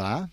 Olá,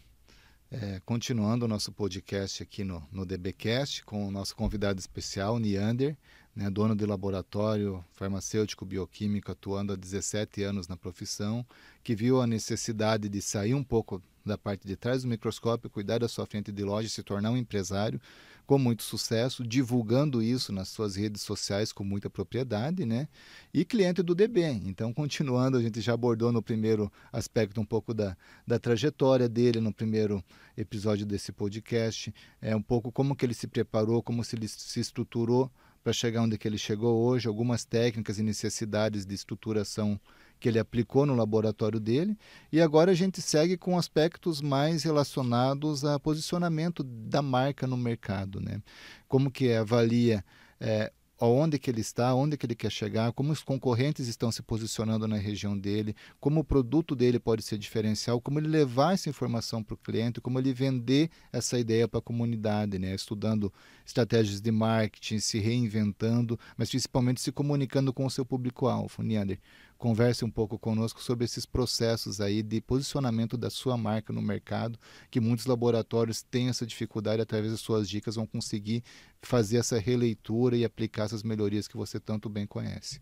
é, continuando o nosso podcast aqui no, no DBcast com o nosso convidado especial, Neander, né, dono de laboratório farmacêutico bioquímico atuando há 17 anos na profissão, que viu a necessidade de sair um pouco da parte de trás do microscópio, cuidar da sua frente de loja e se tornar um empresário com muito sucesso, divulgando isso nas suas redes sociais com muita propriedade, né? E cliente do DB. Então, continuando, a gente já abordou no primeiro aspecto um pouco da, da trajetória dele, no primeiro episódio desse podcast, é um pouco como que ele se preparou, como se ele se estruturou para chegar onde que ele chegou hoje, algumas técnicas e necessidades de estruturação que ele aplicou no laboratório dele. E agora a gente segue com aspectos mais relacionados a posicionamento da marca no mercado, né? Como que avalia é, aonde que ele está, onde que ele quer chegar, como os concorrentes estão se posicionando na região dele, como o produto dele pode ser diferencial, como ele levar essa informação para o cliente, como ele vender essa ideia para a comunidade, né? estudando estratégias de marketing, se reinventando, mas principalmente se comunicando com o seu público-alvo. Neander, converse um pouco conosco sobre esses processos aí de posicionamento da sua marca no mercado, que muitos laboratórios têm essa dificuldade, através das suas dicas vão conseguir fazer essa releitura e aplicar essas melhorias que você tanto bem conhece.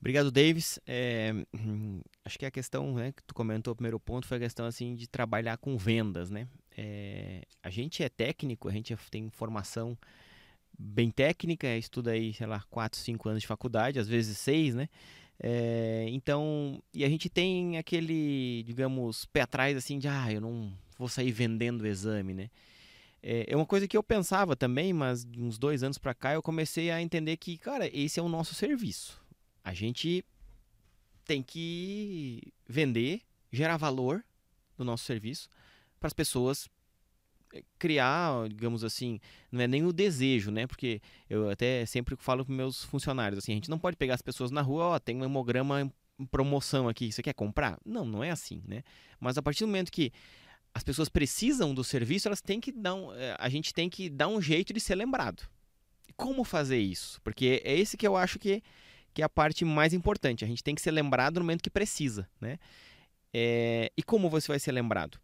Obrigado, Davis. É, acho que a questão né, que tu comentou, o primeiro ponto, foi a questão assim de trabalhar com vendas, né? É, a gente é técnico, a gente tem formação bem técnica, estuda aí, sei lá, 4, 5 anos de faculdade, às vezes 6, né? É, então, e a gente tem aquele, digamos, pé atrás assim de, ah, eu não vou sair vendendo o exame, né? É, é uma coisa que eu pensava também, mas de uns dois anos para cá eu comecei a entender que, cara, esse é o nosso serviço. A gente tem que vender, gerar valor no nosso serviço para as pessoas criar, digamos assim, não é nem o desejo, né? Porque eu até sempre falo para meus funcionários assim, a gente não pode pegar as pessoas na rua, ó, oh, tem um hemograma em promoção aqui, você quer comprar? Não, não é assim, né? Mas a partir do momento que as pessoas precisam do serviço, elas têm que dar um, eh, a gente tem que dar um jeito de ser lembrado. Como fazer isso? Porque é esse que eu acho que, que é a parte mais importante. A gente tem que ser lembrado no momento que precisa, né? É, e como você vai ser lembrado?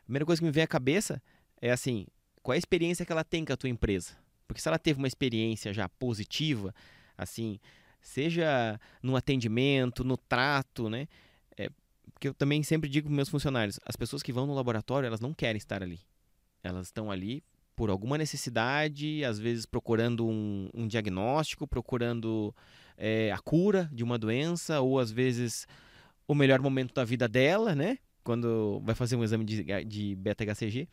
A primeira coisa que me vem à cabeça é assim, qual é a experiência que ela tem com a tua empresa? Porque se ela teve uma experiência já positiva, assim, seja no atendimento, no trato, né? É, porque eu também sempre digo para meus funcionários, as pessoas que vão no laboratório, elas não querem estar ali. Elas estão ali por alguma necessidade, às vezes procurando um, um diagnóstico, procurando é, a cura de uma doença, ou às vezes o melhor momento da vida dela, né? Quando vai fazer um exame de, de beta-HCG.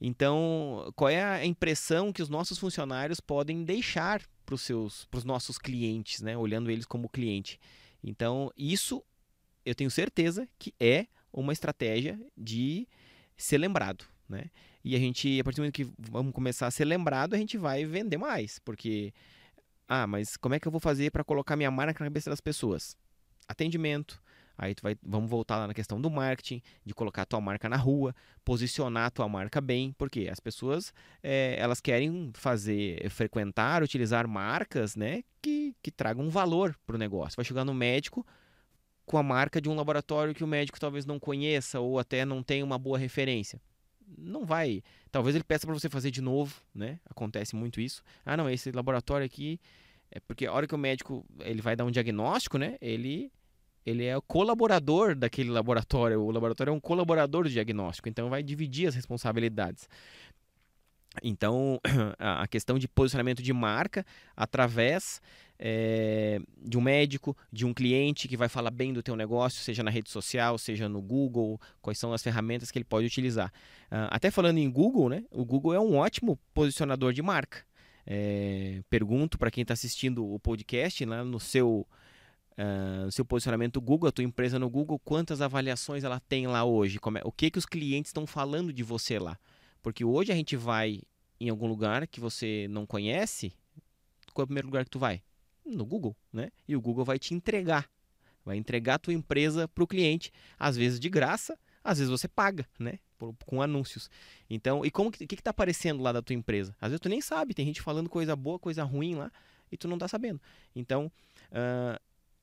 Então, qual é a impressão que os nossos funcionários podem deixar para os seus, para os nossos clientes, né? Olhando eles como cliente. Então, isso eu tenho certeza que é uma estratégia de ser lembrado, né? E a gente, a partir do momento que vamos começar a ser lembrado, a gente vai vender mais, porque ah, mas como é que eu vou fazer para colocar minha marca na cabeça das pessoas? Atendimento, Aí tu vai, vamos voltar lá na questão do marketing, de colocar a tua marca na rua, posicionar a tua marca bem, porque as pessoas é, elas querem fazer, frequentar, utilizar marcas, né, que, que tragam valor para o negócio. Vai chegar no médico com a marca de um laboratório que o médico talvez não conheça ou até não tenha uma boa referência. Não vai. Talvez ele peça para você fazer de novo, né? Acontece muito isso. Ah, não, esse laboratório aqui é porque a hora que o médico ele vai dar um diagnóstico, né? Ele ele é o colaborador daquele laboratório. O laboratório é um colaborador do diagnóstico, então vai dividir as responsabilidades. Então, a questão de posicionamento de marca através é, de um médico, de um cliente que vai falar bem do teu negócio, seja na rede social, seja no Google, quais são as ferramentas que ele pode utilizar. Uh, até falando em Google, né, o Google é um ótimo posicionador de marca. É, pergunto para quem está assistindo o podcast, lá no seu uh, seu posicionamento Google, a tua empresa no Google, quantas avaliações ela tem lá hoje, é, o que, que os clientes estão falando de você lá. Porque hoje a gente vai em algum lugar que você não conhece, qual é o primeiro lugar que tu vai? No Google, né? E o Google vai te entregar, vai entregar a tua empresa para o cliente, às vezes de graça, às vezes você paga, né? Por, com anúncios. Então, e como que que está aparecendo lá da tua empresa? Às vezes tu nem sabe, tem gente falando coisa boa, coisa ruim lá, e tu não está sabendo. Então, uh,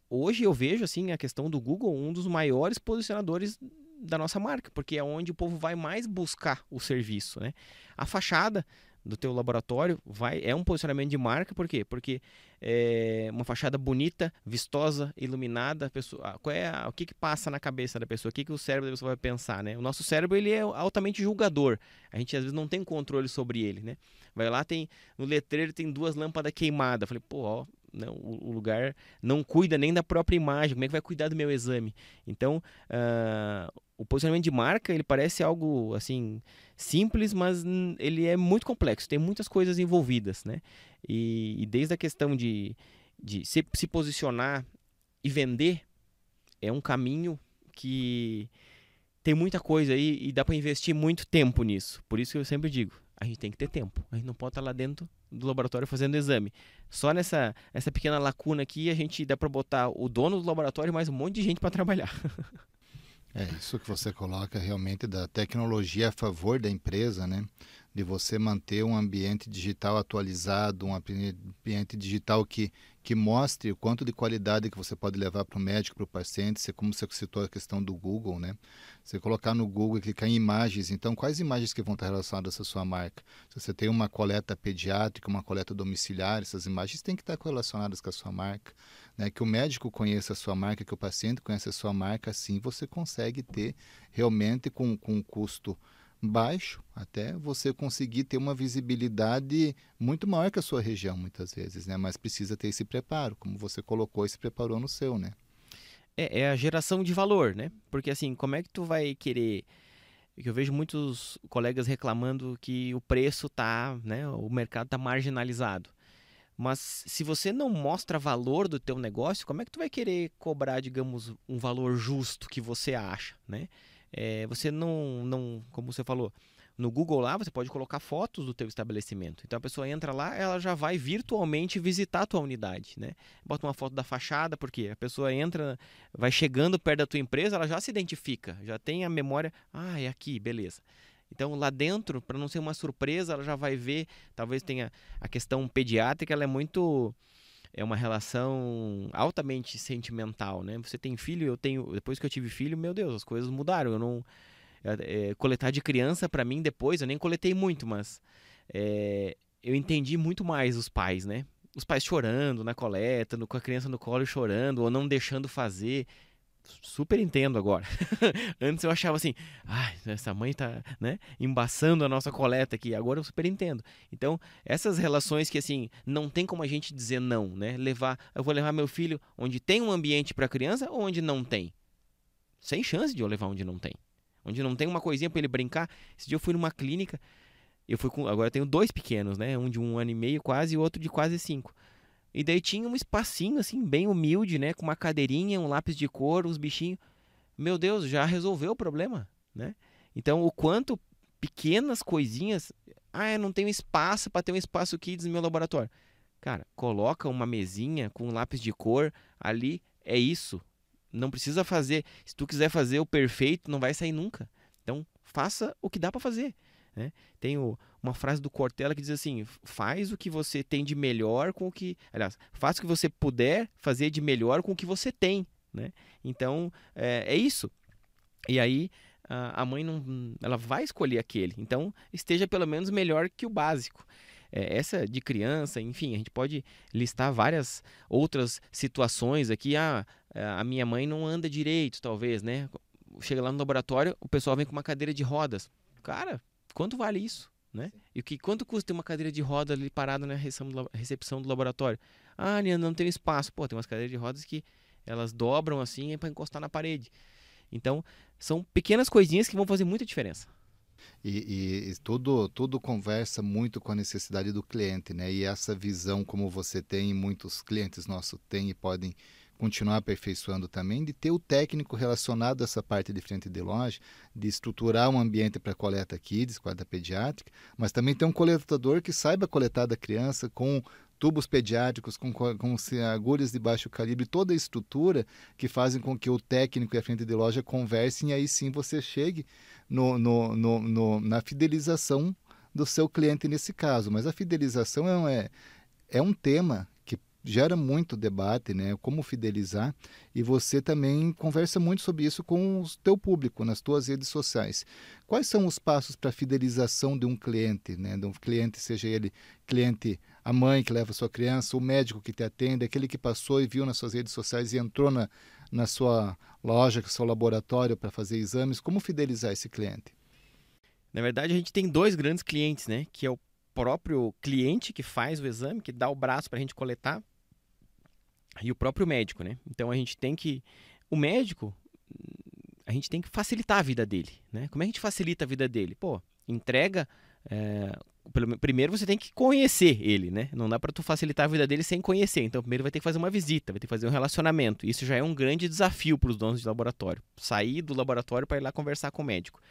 hoje eu vejo assim a questão do Google um dos maiores posicionadores da nossa marca, porque é onde o povo vai mais buscar o serviço, né? A fachada do teu laboratório vai é um posicionamento de marca, por quê? Porque é uma fachada bonita, vistosa, iluminada, pessoa, qual é a, o que, que passa na cabeça da pessoa, o que, que o cérebro da pessoa vai pensar, né? O nosso cérebro ele é altamente julgador, a gente às vezes não tem controle sobre ele, né? Vai lá, tem no letreiro tem duas lâmpadas queimadas, falei, pô, ó, não, o, lugar não cuida nem da própria imagem, como é que vai cuidar do meu exame? Então, uh, o posicionamento de marca, ele parece algo, assim, simples, mas ele é muito complexo, tem muitas coisas envolvidas, né? E, e desde a questão de, de se, se posicionar e vender, é um caminho que tem muita coisa aí e dá para investir muito tempo nisso. Por isso que eu sempre digo, a gente tem que ter tempo. A gente não pode estar lá dentro do laboratório fazendo exame. Só nessa essa pequena lacuna aqui a gente dá para botar o dono do laboratório e mais um monte de gente para trabalhar. É isso que você coloca realmente da tecnologia a favor da empresa, né? De você manter um ambiente digital atualizado, um ambiente digital que, que mostre o quanto de qualidade que você pode levar para o médico, para o paciente. Você, como você citou a questão do Google, né? Você colocar no Google e clicar em imagens, então quais imagens que vão estar relacionadas à sua marca? Se você tem uma coleta pediátrica, uma coleta domiciliar, essas imagens têm que estar relacionadas com a sua marca né, que o médico conheça a sua marca, que o paciente conheça a sua marca, assim você consegue ter realmente com, com um custo baixo, até você conseguir ter uma visibilidade muito maior que a sua região, muitas vezes, né? Mas precisa ter esse preparo, como você colocou e se preparou no seu, né? É, é a geração de valor, né? Porque assim, como é que tu vai querer que eu vejo muitos colegas reclamando que o preço tá, né, o mercado tá marginalizado. Mas se você não mostra valor do teu negócio, como é que tu vai querer cobrar, digamos, um valor justo que você acha, né? É, você não, não, como você falou, no Google lá você pode colocar fotos do teu estabelecimento. Então a pessoa entra lá, ela já vai virtualmente visitar a tua unidade, né? Bota uma foto da fachada, porque a pessoa entra, vai chegando perto da tua empresa, ela já se identifica, já tem a memória, ah, é aqui, beleza. Então, lá dentro, para não ser uma surpresa, ela já vai ver, talvez tenha a questão pediátrica, ela é muito é uma relação altamente sentimental, né? Você tem filho, eu tenho, depois que eu tive filho, meu Deus, as coisas mudaram. Eu não é, é coletar de criança para mim depois, eu nem coletei muito, mas é, eu entendi muito mais os pais, né? Os pais chorando na coleta, no, com a criança no colo chorando ou não deixando fazer super entendo agora. Antes eu achava assim, ai, essa mãe tá, né, embaçando a nossa coleta aqui. Agora eu super entendo. Então, essas relações que assim, não tem como a gente dizer não, né? Levar, eu vou levar meu filho onde tem um ambiente para criança ou onde não tem? Sem chance de eu levar onde não tem. Onde não tem uma coisinha para ele brincar. Esse dia eu fui numa clínica, eu fui com, agora eu tenho dois pequenos, né? Um de um ano e meio quase e outro de quase cinco. E daí tinha um espacinho, assim, bem humilde, né? Com uma cadeirinha, um lápis de cor, uns bichinhos. Meu Deus, já resolveu o problema, né? Então, o quanto pequenas coisinhas. Ah, eu não tenho espaço para ter um espaço kids no meu laboratório. Cara, coloca uma mesinha com um lápis de cor ali. É isso. Não precisa fazer. Se tu quiser fazer o perfeito, não vai sair nunca. Então, faça o que dá para fazer. Né? Tem o, uma frase do Cortella que diz assim: faz o que você tem de melhor com o que. Aliás, faça o que você puder fazer de melhor com o que você tem. Né? Então, é, é isso. E aí, a, mãe não, ela vai escolher aquele. Então, esteja pelo menos melhor que o básico. É, essa de criança, enfim, a gente pode listar várias outras situações aqui. Ah, a minha mãe não anda direito, talvez, né? Chega lá no laboratório, o pessoal vem com uma cadeira de rodas. Cara, quanto vale isso? Né? E o que, quanto custa ter uma cadeira de roda ali parada na recepção do laboratório? Ah, não tem espaço. Pô, tem umas cadeiras de rodas que elas dobram assim é para encostar na parede. Então, são pequenas coisinhas que vão fazer muita diferença. E, e, e, tudo, tudo conversa muito com a necessidade do cliente, né? E essa visão, como você tem, muitos clientes nossos têm e podem continuar aperfeiçoando também, de ter o técnico relacionado a essa parte de frente de loja, de estruturar um ambiente para coleta kids, coleta pediátrica, mas também ter um coletador que saiba coletar da criança com tubos pediátricos, com, com agulhas de baixo calibre, toda a estrutura que fazem com que o técnico e a frente de loja conversem e aí sim você chegue no, no, no, no na fidelização do seu cliente nesse caso. Mas a fidelização é, é, é um tema gera muito debate, né? Como fidelizar e você também conversa muito sobre isso com o teu público nas tuas redes sociais. Quais são os passos para fidelização de um cliente, né? De um cliente, seja ele cliente a mãe que leva a sua criança, o médico que te atende, aquele que passou e viu nas suas redes sociais e entrou na, na sua loja, no seu laboratório para fazer exames. Como fidelizar esse cliente? Na verdade, a gente tem dois grandes clientes, né? Que é o próprio cliente que faz o exame, que dá o braço para a gente coletar, e o próprio médico, né? Então a gente tem que. O médico, a gente tem que facilitar a vida dele, né? Como é que a gente facilita a vida dele? Pô, entrega. É, primeiro você tem que conhecer ele, né? Não dá para tu facilitar a vida dele sem conhecer. Então primeiro vai ter que fazer uma visita, vai ter que fazer um relacionamento. Isso já é um grande desafio para os donos de laboratório. Sair do laboratório para ir lá conversar com o médico.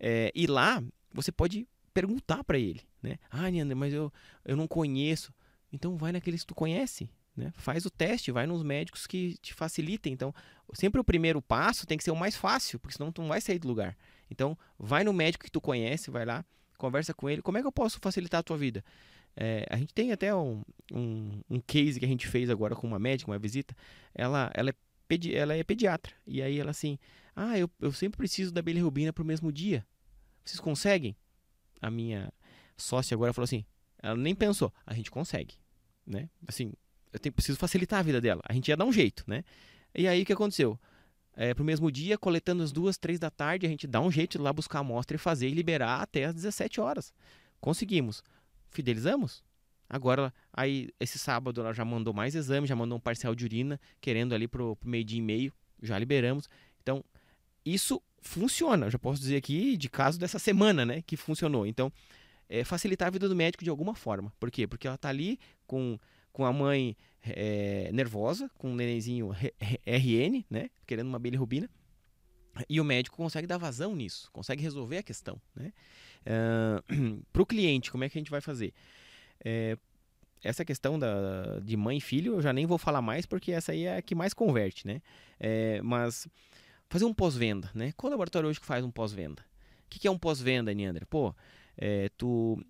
É, e lá você pode perguntar para ele, né? Ah, Neander, mas eu, eu não conheço. Então vai naqueles que tu conhece, né? Faz o teste, vai nos médicos que te facilitem. Então, sempre o primeiro passo tem que ser o mais fácil, porque senão tu não vai sair do lugar. Então, vai no médico que tu conhece, vai lá, conversa com ele. Como é que eu posso facilitar a tua vida? É, a gente tem até um, um, um, case que a gente fez agora com uma médica, uma visita. Ela, ela, é, pedi, ela é pediatra. E aí ela assim, ah, eu, eu sempre preciso da bilirrubina para o mesmo dia. Vocês conseguem? A minha sócia agora falou assim, ela nem pensou, a gente consegue, né? Assim, eu tenho, preciso facilitar a vida dela. A gente ia dar um jeito, né? E aí o que aconteceu? É, pro mesmo dia, coletando as duas, três da tarde, a gente dá um jeito de lá buscar a amostra e fazer e liberar até as 17 horas. Conseguimos. Fidelizamos? Agora, aí, esse sábado ela já mandou mais exame, já mandou um parcial de urina, querendo ali pro, pro meio dia e meio, já liberamos. Então, isso funciona. Eu já posso dizer aqui de caso dessa semana, né, que funcionou. Então, é, facilitar a vida do médico de alguma forma. Por quê? Porque ela está ali com, com a mãe é, nervosa, com um nenenzinho RN, né, querendo uma bilirrubina, e o médico consegue dar vazão nisso, consegue resolver a questão. Né? Uh, Para o cliente, como é que a gente vai fazer? É, essa questão da, de mãe e filho eu já nem vou falar mais porque essa aí é a que mais converte, né? É, mas fazer um pós-venda, né? Qual laboratório hoje que faz um pós-venda? O que, que é um pós-venda, Neander? Pô, é, tu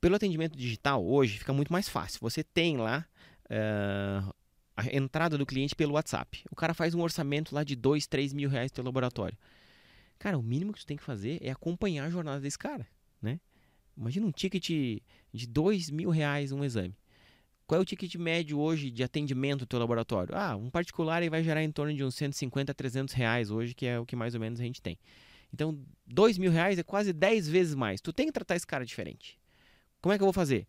pelo atendimento digital hoje fica muito mais fácil. Você tem lá uh, a entrada do cliente pelo WhatsApp. O cara faz um orçamento lá de 2, 3 mil reais no teu laboratório. Cara, o mínimo que tu tem que fazer é acompanhar a jornada desse cara, né? Imagina um ticket de 2 mil reais um exame. Qual é o ticket médio hoje de atendimento do teu laboratório? Ah, um particular vai gerar em torno de uns 150 a 300 reais hoje, que é o que mais ou menos a gente tem. Então, 2 mil reais é quase 10 vezes mais. Tu tem que tratar esse cara diferente. Como é que eu vou fazer?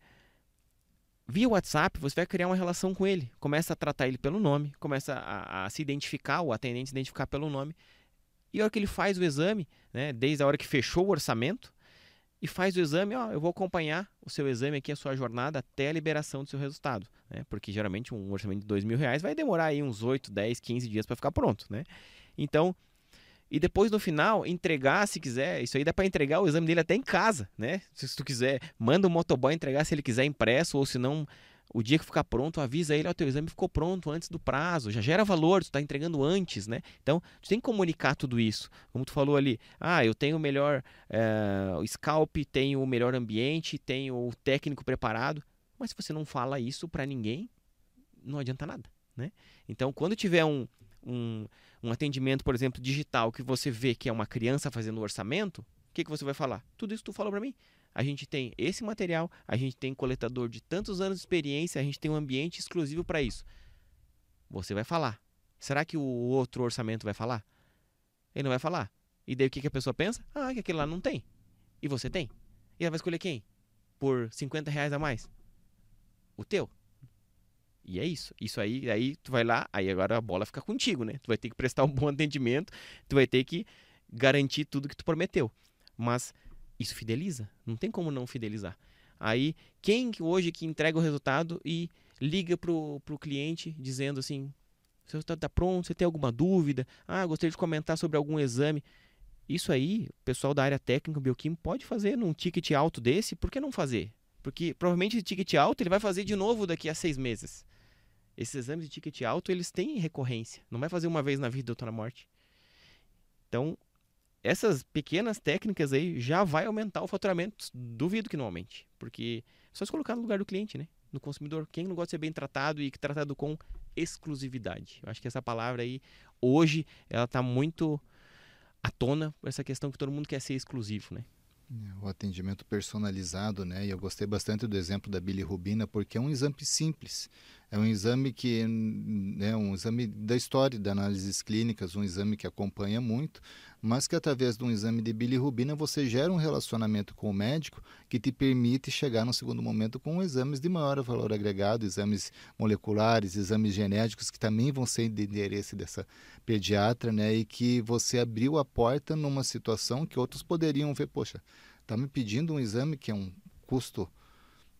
Via WhatsApp, você vai criar uma relação com ele. Começa a tratar ele pelo nome, começa a, a se identificar, o atendente se identificar pelo nome. E a hora que ele faz o exame, né, desde a hora que fechou o orçamento, e faz o exame, ó, eu vou acompanhar o seu exame aqui, a sua jornada até a liberação do seu resultado, né? Porque geralmente um orçamento de dois mil reais vai demorar aí uns 8, 10, 15 dias para ficar pronto, né? Então, e depois no final entregar, se quiser, isso aí dá para entregar o exame dele até em casa, né? Se, se tu quiser, manda o motoboy entregar se ele quiser impresso ou se não o dia que ficar pronto, avisa ele, o teu exame ficou pronto antes do prazo, já gera valor, tu está entregando antes, né? Então, tu tem que comunicar tudo isso. Como tu falou ali, ah, eu tenho o melhor é, scalp, tenho o melhor ambiente, tenho o técnico preparado, mas se você não fala isso para ninguém, não adianta nada, né? Então, quando tiver um, um, um atendimento, por exemplo, digital, que você vê que é uma criança fazendo o orçamento, o que, que você vai falar? Tudo isso tu falou para mim a gente tem esse material, a gente tem coletador de tantos anos de experiência, a gente tem um ambiente exclusivo para isso. Você vai falar. Será que o outro orçamento vai falar? Ele não vai falar. E daí o que, que a pessoa pensa? Ah, que aquele lá não tem. E você tem. E ela vai escolher quem? Por 50 reais a mais? O teu. E é isso. Isso aí, aí tu vai lá, aí agora a bola fica contigo, né? Tu vai ter que prestar um bom atendimento, tu vai ter que garantir tudo que tu prometeu. Mas isso fideliza. Não tem como não fidelizar. Aí, quem hoje que entrega o resultado e liga pro, pro cliente dizendo assim: seu resultado está pronto, você tem alguma dúvida? Ah, gostaria de comentar sobre algum exame. Isso aí, o pessoal da área técnica bioquímica pode fazer num ticket alto desse, por que não fazer? Porque provavelmente esse ticket alto ele vai fazer de novo daqui a seis meses. Esses exames de ticket alto, eles têm recorrência. Não vai fazer uma vez na vida, doutora Morte. Então, essas pequenas técnicas aí já vai aumentar o faturamento, duvido que não aumente, porque é só se colocar no lugar do cliente, né? no consumidor. Quem não gosta de ser bem tratado e tratado com exclusividade? Eu acho que essa palavra aí, hoje, ela está muito à tona essa questão que todo mundo quer ser exclusivo, né? É, o atendimento personalizado, né? E eu gostei bastante do exemplo da bilirrubina porque é um exame simples. É um exame que é um exame da história das análises clínicas, um exame que acompanha muito, mas que através de um exame de bilirrubina você gera um relacionamento com o médico que te permite chegar no segundo momento com exames de maior valor agregado, exames moleculares, exames genéticos que também vão ser de interesse dessa pediatra, né? E que você abriu a porta numa situação que outros poderiam ver, poxa, está me pedindo um exame que é um custo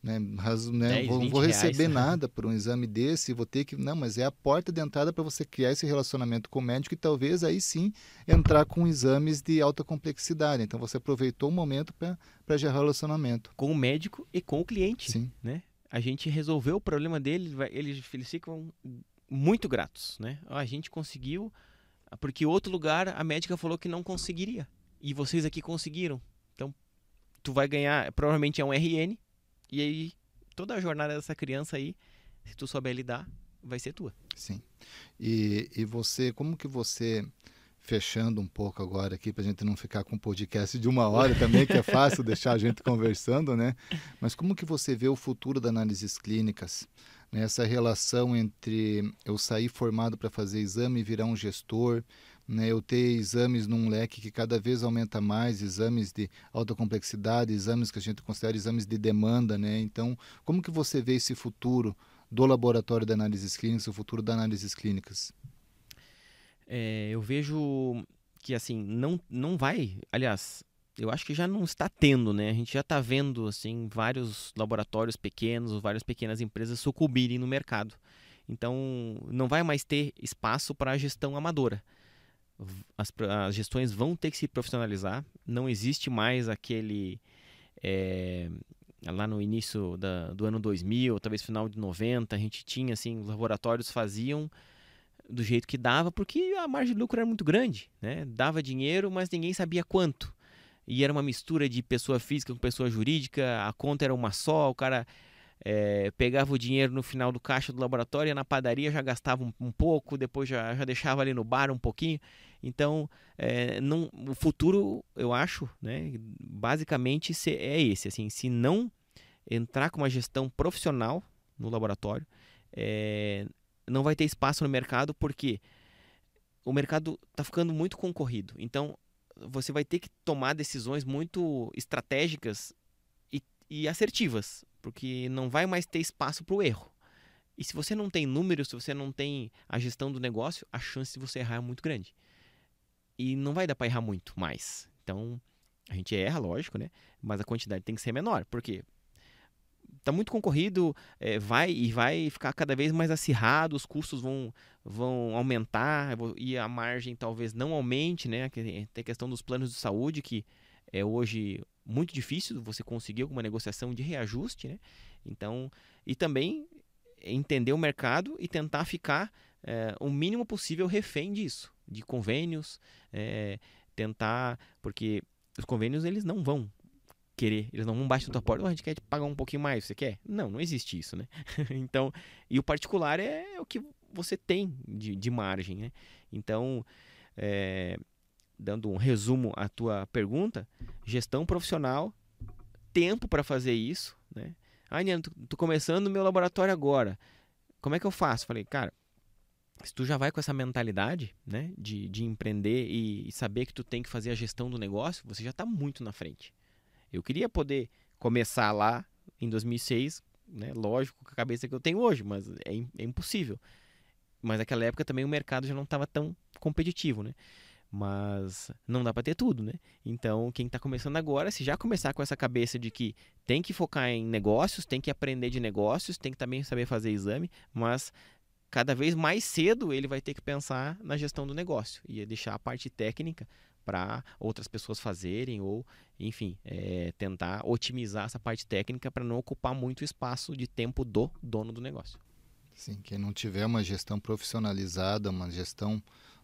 né, né 10, vou, vou receber reais. nada por um exame desse, vou ter que. Não, mas é a porta de entrada para você criar esse relacionamento com o médico e talvez aí sim entrar com exames de alta complexidade. Então você aproveitou o momento para gerar relacionamento. Com o médico e com o cliente. Sim. Né? A gente resolveu o problema dele, eles, eles ficam muito gratos. Né? A gente conseguiu, porque outro lugar a médica falou que não conseguiria. E vocês aqui conseguiram. Então, tu vai ganhar, provavelmente é um RN, e aí, toda a jornada dessa criança aí, se tu souber lidar, vai ser tua. Sim. E, e você, como que você, fechando um pouco agora aqui, para a gente não ficar com um podcast de uma hora também, que é fácil deixar a gente conversando, né? Mas como que você vê o futuro das análises clínicas? Né? Essa relação entre eu sair formado para fazer exame e virar um gestor, né, eu ter exames num leque que cada vez aumenta mais, exames de alta complexidade, exames que a gente considera exames de demanda, né? Então, como que você vê esse futuro do laboratório de análises clínicas, o futuro das análises clínicas? É, eu vejo que assim não não vai, aliás, eu acho que já não está tendo, né? A gente já está vendo assim vários laboratórios pequenos, várias pequenas empresas sucumbirem no mercado. Então, não vai mais ter espaço para a gestão amadora as, as gestões vão ter que se profissionalizar. Não existe mais aquele. É, lá no início da, do ano 2000, talvez final de 90, a gente tinha assim, os laboratórios faziam do jeito que dava, porque a margem de lucro era muito grande, né? Dava dinheiro, mas ninguém sabia quanto. E era uma mistura de pessoa física com pessoa jurídica, a conta era uma só, o cara é, pegava o dinheiro no final do caixa do laboratório, ia na padaria, já gastava um, um pouco, depois já, já, deixava ali no bar um pouquinho. Então, é, não, o futuro, eu acho, né, basicamente é esse. Assim, se não entrar com uma gestão profissional no laboratório, é, não vai ter espaço no mercado, porque o mercado está ficando muito concorrido. Então, você vai ter que tomar decisões muito estratégicas e, e assertivas porque não vai mais ter espaço para o erro. E se você não tem números, se você não tem a gestão do negócio, a chance de você errar é muito grande. E não vai dar para errar muito mais. Então, a gente erra, lógico, né? Mas a quantidade tem que ser menor. Por quê? Tá muito concorrido, é, vai e vai ficar cada vez mais acirrado, os custos vão, vão aumentar e a margem talvez não aumente, né? Tem a questão dos planos de saúde que é hoje muito difícil você conseguir alguma negociação de reajuste, né? Então, e também entender o mercado e tentar ficar é, o mínimo possível refém disso, de convênios, é, tentar, porque os convênios eles não vão querer, eles não vão baixar na tua porta, oh, a gente quer pagar um pouquinho mais, você quer? Não, não existe isso, né? então, e o particular é, o que você tem de, de margem, né? Então, é, dando um resumo à tua pergunta, gestão profissional, tempo para fazer isso, né? Ah, Niano, tô começando meu laboratório agora. Como é que eu faço? Falei, cara, se tu já vai com essa mentalidade, né, de, de empreender e, e saber que tu tem que fazer a gestão do negócio, você já está muito na frente. Eu queria poder começar lá em 2006, né, lógico, com a cabeça que eu tenho hoje, mas é, é impossível. Mas naquela época também o mercado já não estava tão competitivo, né? Mas não dá para ter tudo, né? Então, quem está começando agora, se já começar com essa cabeça de que tem que focar em negócios, tem que aprender de negócios, tem que também saber fazer exame, mas cada vez mais cedo ele vai ter que pensar na gestão do negócio e deixar a parte técnica para outras pessoas fazerem ou, enfim, é, tentar otimizar essa parte técnica para não ocupar muito espaço de tempo do dono do negócio. Sim, quem não tiver uma gestão profissionalizada, uma gestão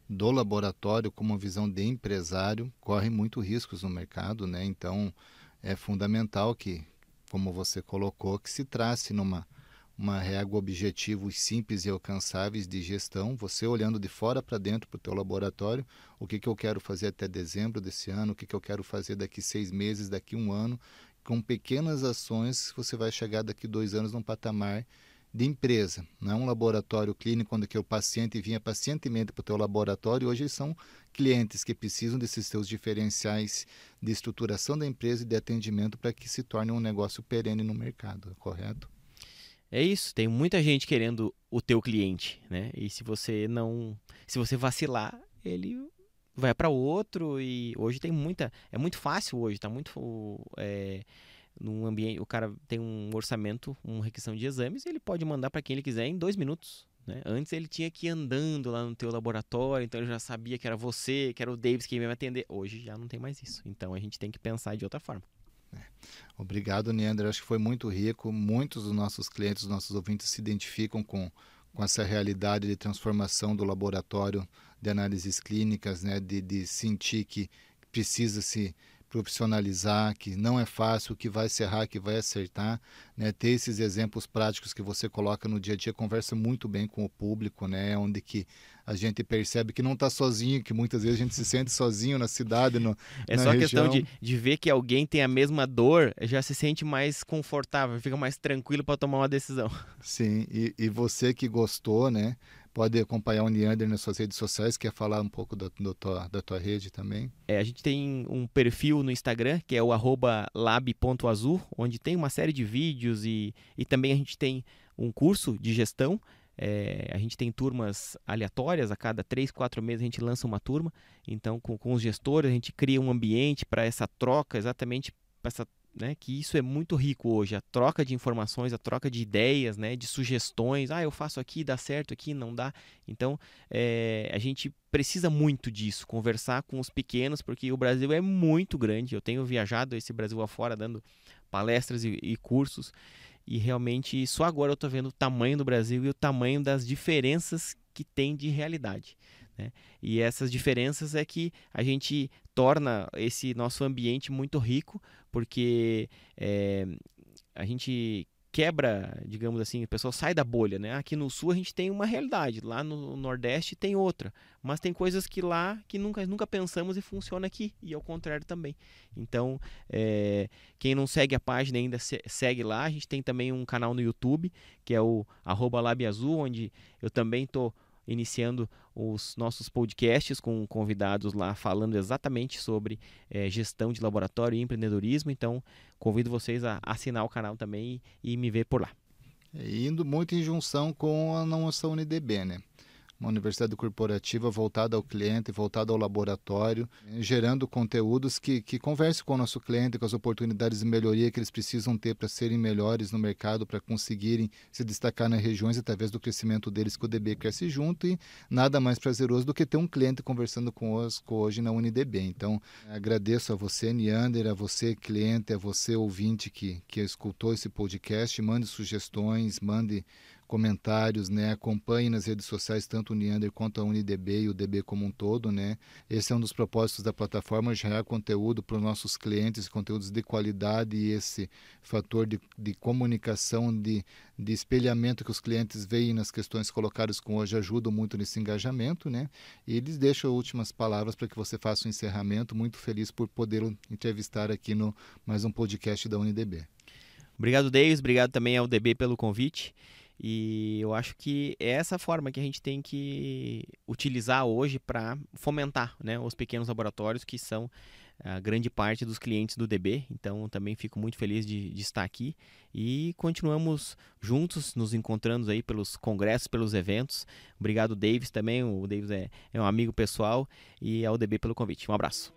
do laboratório como visão de empresário corre muito riscos no mercado, né? Então é fundamental que, como você colocou, que se trace numa uma régua objetivos simples e alcançáveis de gestão, você olhando de fora para dentro para o teu laboratório, o que, que eu quero fazer até dezembro desse ano, o que, que eu quero fazer daqui seis meses, daqui um ano, com pequenas ações você vai chegar daqui dois anos num patamar de empresa, não é um laboratório clínico onde que o paciente vinha pacientemente para o teu laboratório, hoje são clientes que precisam desses seus diferenciais de estruturação da empresa e de atendimento para que se torne um negócio perene no mercado, correto? É isso, tem muita gente querendo o teu cliente, né? E se você não, se você vacilar, ele vai para outro e hoje tem muita, é muito fácil hoje, tá muito é, num ambiente, o cara tem um orçamento, uma requisição de exames, ele pode mandar para quem ele quiser em dois minutos. Né? Antes ele tinha que ir andando lá no teu laboratório, então ele já sabia que era você, que era o Davis que ia me atender. Hoje já não tem mais isso. Então a gente tem que pensar de outra forma. É. Obrigado, Neander. Acho que foi muito rico. Muitos dos nossos clientes, dos nossos ouvintes se identificam com, com essa realidade de transformação do laboratório de análises clínicas, né? de, de sentir que precisa se profissionalizar, que não é fácil, que vai errar, que vai acertar, né? Ter esses exemplos práticos que você coloca no dia a dia conversa muito bem com o público, né? Onde que a gente percebe que não está sozinho, que muitas vezes a gente se sente sozinho na cidade, no, É só região. questão de, de ver que alguém tem a mesma dor, já se sente mais confortável, fica mais tranquilo para tomar uma decisão. Sim, e, e você que gostou, né? Pode acompanhar o Neander nas suas redes sociais, quer falar um pouco da, do tua, da tua rede também? É, a gente tem um perfil no Instagram, que é o lab.azul, onde tem uma série de vídeos e, e também a gente tem um curso de gestão. É, a gente tem turmas aleatórias, a cada três, quatro meses a gente lança uma turma. Então, com, com os gestores, a gente cria um ambiente para essa troca, exatamente para essa né, que isso é muito rico hoje, a troca de informações, a troca de ideias, né, de sugestões. Ah, eu faço aqui, dá certo aqui, não dá. Então, é, a gente precisa muito disso, conversar com os pequenos, porque o Brasil é muito grande. Eu tenho viajado esse Brasil afora, dando palestras e, e cursos, e realmente só agora eu estou vendo o tamanho do Brasil e o tamanho das diferenças que tem de realidade. Né? E essas diferenças é que a gente torna esse nosso ambiente muito rico, porque é, a gente quebra, digamos assim, o pessoal sai da bolha, né? Aqui no sul a gente tem uma realidade, lá no nordeste tem outra, mas tem coisas que lá que nunca, nunca pensamos e funciona aqui e ao contrário também. Então, é, quem não segue a página ainda segue lá. A gente tem também um canal no YouTube que é o @labiazul, onde eu também tô iniciando os nossos podcasts com convidados lá falando exatamente sobre é, gestão de laboratório e empreendedorismo. Então, convido vocês a assinar o canal também e, e me ver por lá. É, indo muito em junção com a nossa UNDB, né? Uma universidade corporativa voltada ao cliente, voltada ao laboratório, gerando conteúdos que, que conversem com o nosso cliente, com as oportunidades de melhoria que eles precisam ter para serem melhores no mercado, para conseguirem se destacar nas regiões através do crescimento deles que o DB cresce junto e nada mais prazeroso do que ter um cliente conversando conosco hoje na UniDB. Então, agradeço a você, Neander, a você, cliente, a você, ouvinte que, que escutou esse podcast, mande sugestões, mande comentários, né? Acompanhe nas redes sociais tanto o Neander quanto a UniDB e o DB como um todo, né? Esse é um dos propósitos da plataforma, gerar conteúdo para os nossos clientes, conteúdos de qualidade e esse fator de, de comunicação, de, de espelhamento que os clientes veem nas questões colocadas com hoje ajuda muito nesse engajamento, né? E eles deixam últimas palavras para que você faça o um encerramento. Muito feliz por poder entrevistar aqui no mais um podcast da UniDB. Obrigado, Deus. Obrigado também ao DB pelo convite. E eu acho que é essa forma que a gente tem que utilizar hoje para fomentar né, os pequenos laboratórios que são a grande parte dos clientes do DB. Então também fico muito feliz de, de, estar aqui e continuamos juntos, nos encontrando aí pelos congressos, pelos eventos. Obrigado, Davis, também. O Davis é, é um amigo pessoal e ao DB pelo convite. Um abraço.